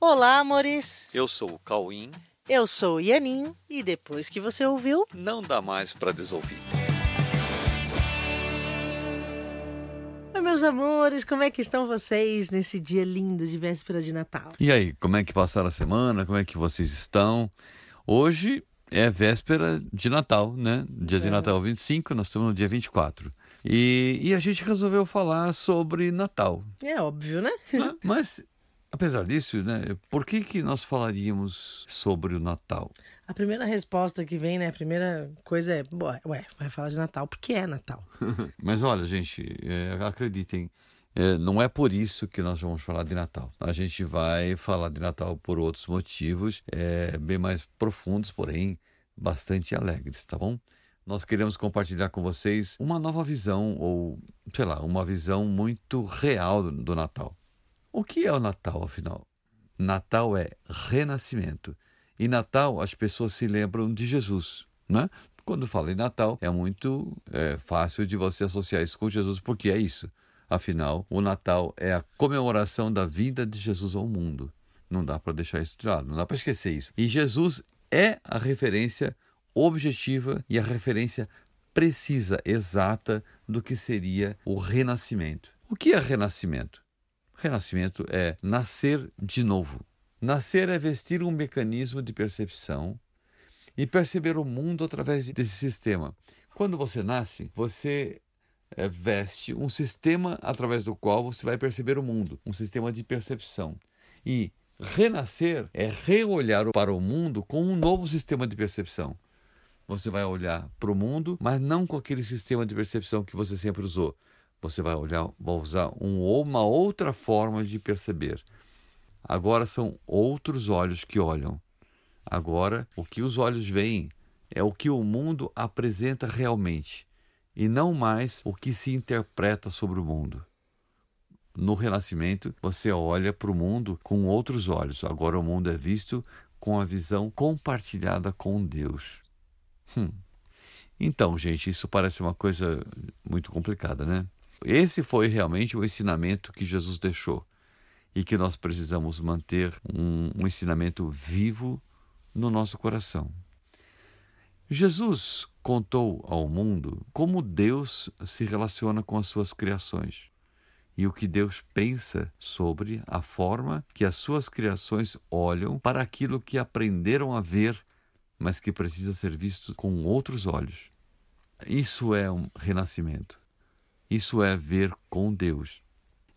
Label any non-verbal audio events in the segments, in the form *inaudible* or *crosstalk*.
Olá, amores. Eu sou o Cauim. Eu sou o Yanin e depois que você ouviu, Não dá mais para desouvir. Oi, meus amores, como é que estão vocês nesse dia lindo de véspera de Natal? E aí, como é que passaram a semana? Como é que vocês estão? Hoje é véspera de Natal, né? Dia de É. Natal 25, nós estamos no dia 24. E, e a gente resolveu falar sobre Natal. É óbvio, né? né? Mas, apesar disso, né? Por que, que nós falaríamos sobre o Natal? A primeira resposta que vem, né? A primeira coisa é, "Ué, vai falar de Natal porque é Natal. *laughs* Mas olha, gente, é, acreditem, é, não é por isso que nós vamos falar de Natal. A gente vai falar de Natal por outros motivos, é, bem mais profundos, porém bastante alegres, tá bom? Nós queremos compartilhar com vocês uma nova visão, ou sei lá, uma visão muito real do, do Natal. O que é o Natal, afinal? Natal é renascimento. E Natal, as pessoas se lembram de Jesus, né? Quando fala em Natal, é muito é, fácil de você associar isso com Jesus, porque é isso. Afinal, o Natal é a comemoração da vinda de Jesus ao mundo. Não dá para deixar isso de lado, não dá para esquecer isso. E Jesus é a referência objetiva e a referência precisa, exata do que seria o renascimento. O que é renascimento? Renascimento é nascer de novo. Nascer é vestir um mecanismo de percepção e perceber o mundo através desse sistema. Quando você nasce, você eh, veste um sistema através do qual você vai perceber o mundo, um sistema de percepção. E renascer é reolhar para o mundo com um novo sistema de percepção. Você vai olhar para o mundo, mas não com aquele sistema de percepção que você sempre usou. Você vai olhar, vai usar um, uma outra forma de perceber. Agora são outros olhos que olham. Agora, o que os olhos veem é o que o mundo apresenta realmente, e não mais o que se interpreta sobre o mundo. No Renascimento, você olha para o mundo com outros olhos. Agora o mundo é visto com a visão compartilhada com Deus. Hum. Então, gente, isso parece uma coisa muito complicada, né? Esse foi realmente o ensinamento que Jesus deixou e que nós precisamos manter um, um ensinamento vivo no nosso coração. Jesus contou ao mundo como Deus se relaciona com as suas criações e o que Deus pensa sobre a forma que as suas criações olham para aquilo que aprenderam a ver, mas que precisa ser visto com outros olhos. Isso é um renascimento. Isso é ver com Deus.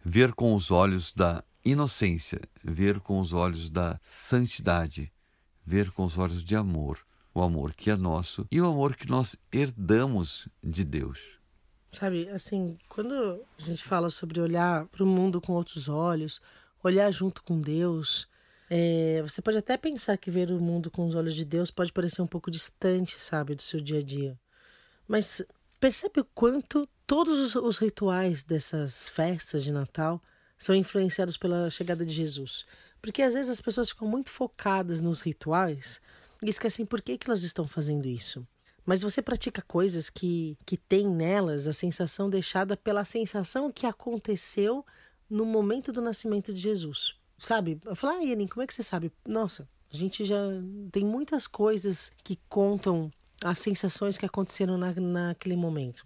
Ver com os olhos da inocência, ver com os olhos da santidade, ver com os olhos de amor, o amor que é nosso e o amor que nós herdamos de Deus. Sabe, assim, quando a gente fala sobre olhar para o mundo com outros olhos, olhar junto com Deus, é, você pode até pensar que ver o mundo com os olhos de Deus pode parecer um pouco distante, sabe, do seu dia a dia. Mas percebe o quanto todos os, os rituais dessas festas de Natal são influenciados pela chegada de Jesus. Porque às vezes as pessoas ficam muito focadas nos rituais e esquecem por que, que elas estão fazendo isso. Mas você pratica coisas que, que tem nelas a sensação deixada pela sensação que aconteceu no momento do nascimento de Jesus. Sabe? Eu falo, ah, Yanin, como é que você sabe? Nossa, a gente já tem muitas coisas que contam as sensações que aconteceram na, naquele momento.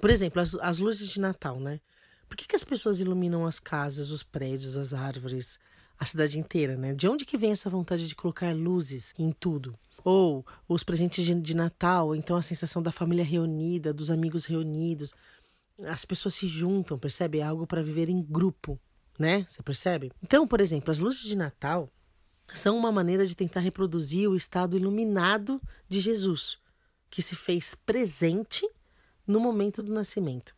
Por exemplo, as, as luzes de Natal, né? Por que, que as pessoas iluminam as casas, os prédios, as árvores, a cidade inteira, né? De onde que vem essa vontade de colocar luzes em tudo? Ou os presentes de, de Natal, então a sensação da família reunida, dos amigos reunidos. As pessoas se juntam, percebe? É algo para viver em grupo, né? Você percebe? Então, por exemplo, as luzes de Natal são uma maneira de tentar reproduzir o estado iluminado de Jesus, que se fez presente no momento do nascimento.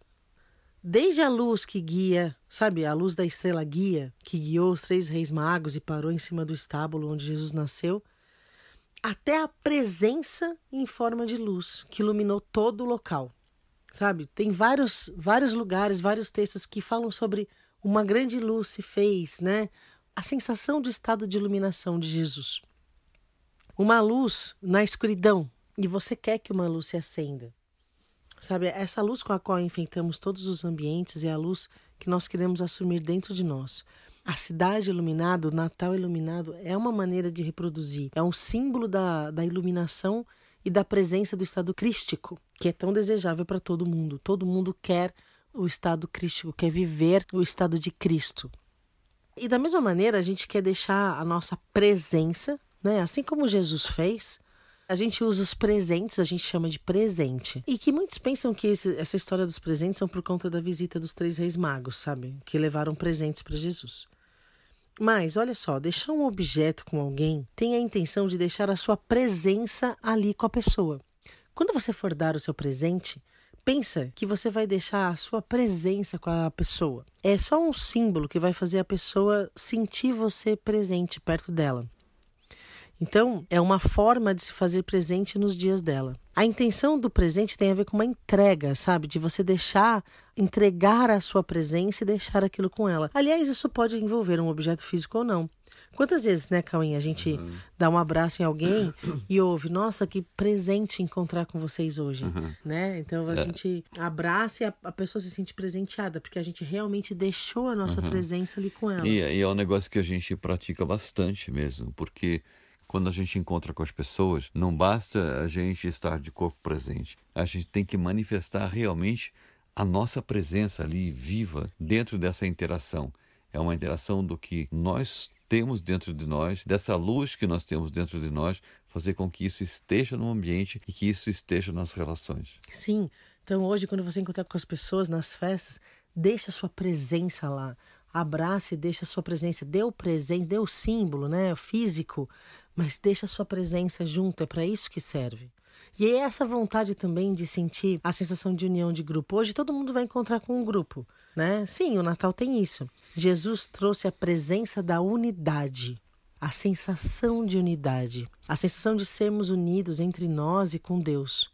Desde a luz que guia, sabe, a luz da estrela guia, que guiou os três reis magos e parou em cima do estábulo onde Jesus nasceu, até a presença em forma de luz que iluminou todo o local. Sabe? Tem vários vários lugares, vários textos que falam sobre uma grande luz se fez, né? A sensação do estado de iluminação de Jesus. Uma luz na escuridão, e você quer que uma luz se acenda. Sabe, essa luz com a qual enfeitamos todos os ambientes é a luz que nós queremos assumir dentro de nós. A cidade iluminada, o Natal iluminado, é uma maneira de reproduzir, é um símbolo da, da iluminação e da presença do estado crístico, que é tão desejável para todo mundo. Todo mundo quer o estado crístico, quer viver o estado de Cristo. E da mesma maneira, a gente quer deixar a nossa presença, né? assim como Jesus fez, a gente usa os presentes, a gente chama de presente. E que muitos pensam que esse, essa história dos presentes são por conta da visita dos três reis magos, sabe? Que levaram presentes para Jesus. Mas, olha só, deixar um objeto com alguém tem a intenção de deixar a sua presença ali com a pessoa. Quando você for dar o seu presente, pensa que você vai deixar a sua presença com a pessoa. É só um símbolo que vai fazer a pessoa sentir você presente perto dela. Então, é uma forma de se fazer presente nos dias dela. A intenção do presente tem a ver com uma entrega, sabe? De você deixar, entregar a sua presença e deixar aquilo com ela. Aliás, isso pode envolver um objeto físico ou não. Quantas vezes, né, Cauim, a gente uhum. dá um abraço em alguém *clears throat* e ouve, nossa, que presente encontrar com vocês hoje, uhum. né? Então a é. gente abraça e a, a, pessoa se sente presenteada, porque a gente realmente deixou a nossa uhum. presença ali com ela. E, e é um negócio que a gente pratica bastante mesmo, porque quando a gente encontra com as pessoas, não basta a gente estar de corpo presente. A gente tem que manifestar realmente a nossa presença ali viva dentro dessa interação. É uma interação do que nós temos dentro de nós, dessa luz que nós temos dentro de nós, fazer com que isso esteja no ambiente e que isso esteja nas relações. Sim. Então hoje, quando você encontrar com as pessoas nas festas, deixa a sua presença lá. Abrace e deixa a sua presença. Dê o presente, dê o símbolo, né? O físico mas deixa a sua presença junto, é para isso que serve. E é essa vontade também de sentir a sensação de união de grupo. Hoje todo mundo vai encontrar com um grupo, né? Sim, o Natal tem isso. Jesus trouxe a presença da unidade, a sensação de unidade, a sensação de sermos unidos entre nós e com Deus.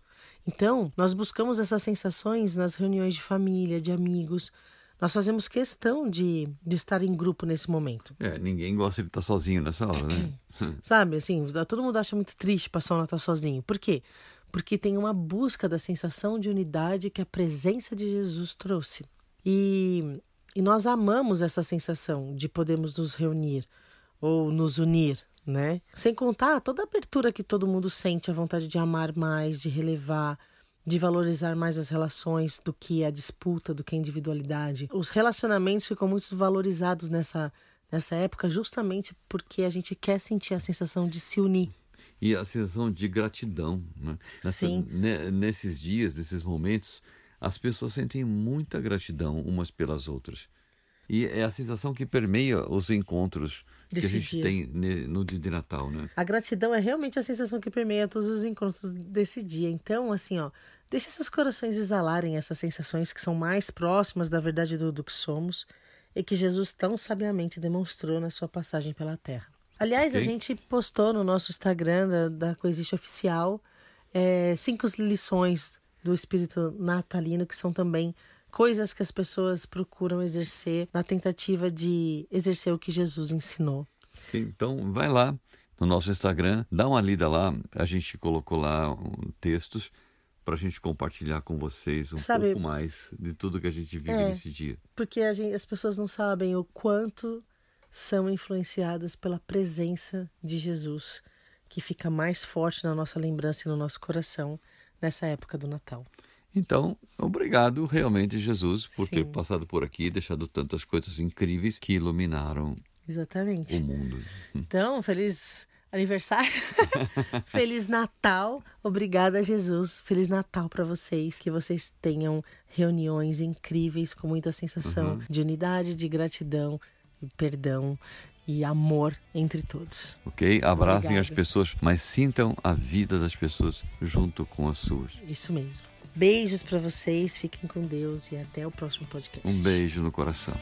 Então, nós buscamos essas sensações nas reuniões de família, de amigos, nós fazemos questão de, de estar em grupo nesse momento. É, ninguém gosta de estar sozinho nessa hora, né? *clears throat* Sabe, assim, todo mundo acha muito triste passar o Natal sozinho. Por quê? Porque tem uma busca da sensação de unidade que a presença de Jesus trouxe. E, e nós amamos essa sensação de podermos nos reunir ou nos unir, né? Sem contar toda a abertura que todo mundo sente, a vontade de amar mais, de relevar, de valorizar mais as relações do que a disputa, do que a individualidade. Os relacionamentos ficam muito valorizados nessa, nessa época justamente porque a gente quer sentir a sensação de se unir. E a sensação de gratidão. Né? Nessa, Sim. Nesses dias, nesses momentos, as pessoas sentem muita gratidão umas pelas outras. E é a sensação que permeia os encontros Desse que a gente dia. tem no dia de Natal, né? A gratidão é realmente a sensação que permeia todos os encontros desse dia. Então, assim, ó, deixe seus corações exalarem essas sensações que são mais próximas da verdade do, do que somos e que Jesus tão sabiamente demonstrou na sua passagem pela Terra. Aliás, okay. a gente postou no nosso Instagram da, da Coexiste Oficial é, cinco lições do espírito natalino que são também coisas que as pessoas procuram exercer na tentativa de exercer o que Jesus ensinou. Então, vai lá no nosso Instagram, dá uma lida lá. A gente colocou lá um, textos para a gente compartilhar com vocês um Sabe, pouco mais de tudo que a gente vive é, nesse dia. Porque gente, as pessoas não sabem o quanto são influenciadas pela presença de Jesus, que fica mais forte na nossa lembrança e no nosso coração nessa época do Natal. Então, obrigado realmente, Jesus, por Sim. ter passado por aqui e deixado tantas coisas incríveis que iluminaram Exatamente. o mundo. Então, feliz aniversário, *laughs* feliz Natal, obrigada, Jesus, feliz Natal para vocês, que vocês tenham reuniões incríveis com muita sensação uhum. de unidade, de gratidão, perdão e amor entre todos. Ok? Abracem Obrigada. as pessoas, mas sintam a vida das pessoas junto com as suas. Isso mesmo. Beijos para vocês, fiquem com Deus e até o próximo podcast. Um beijo no coração.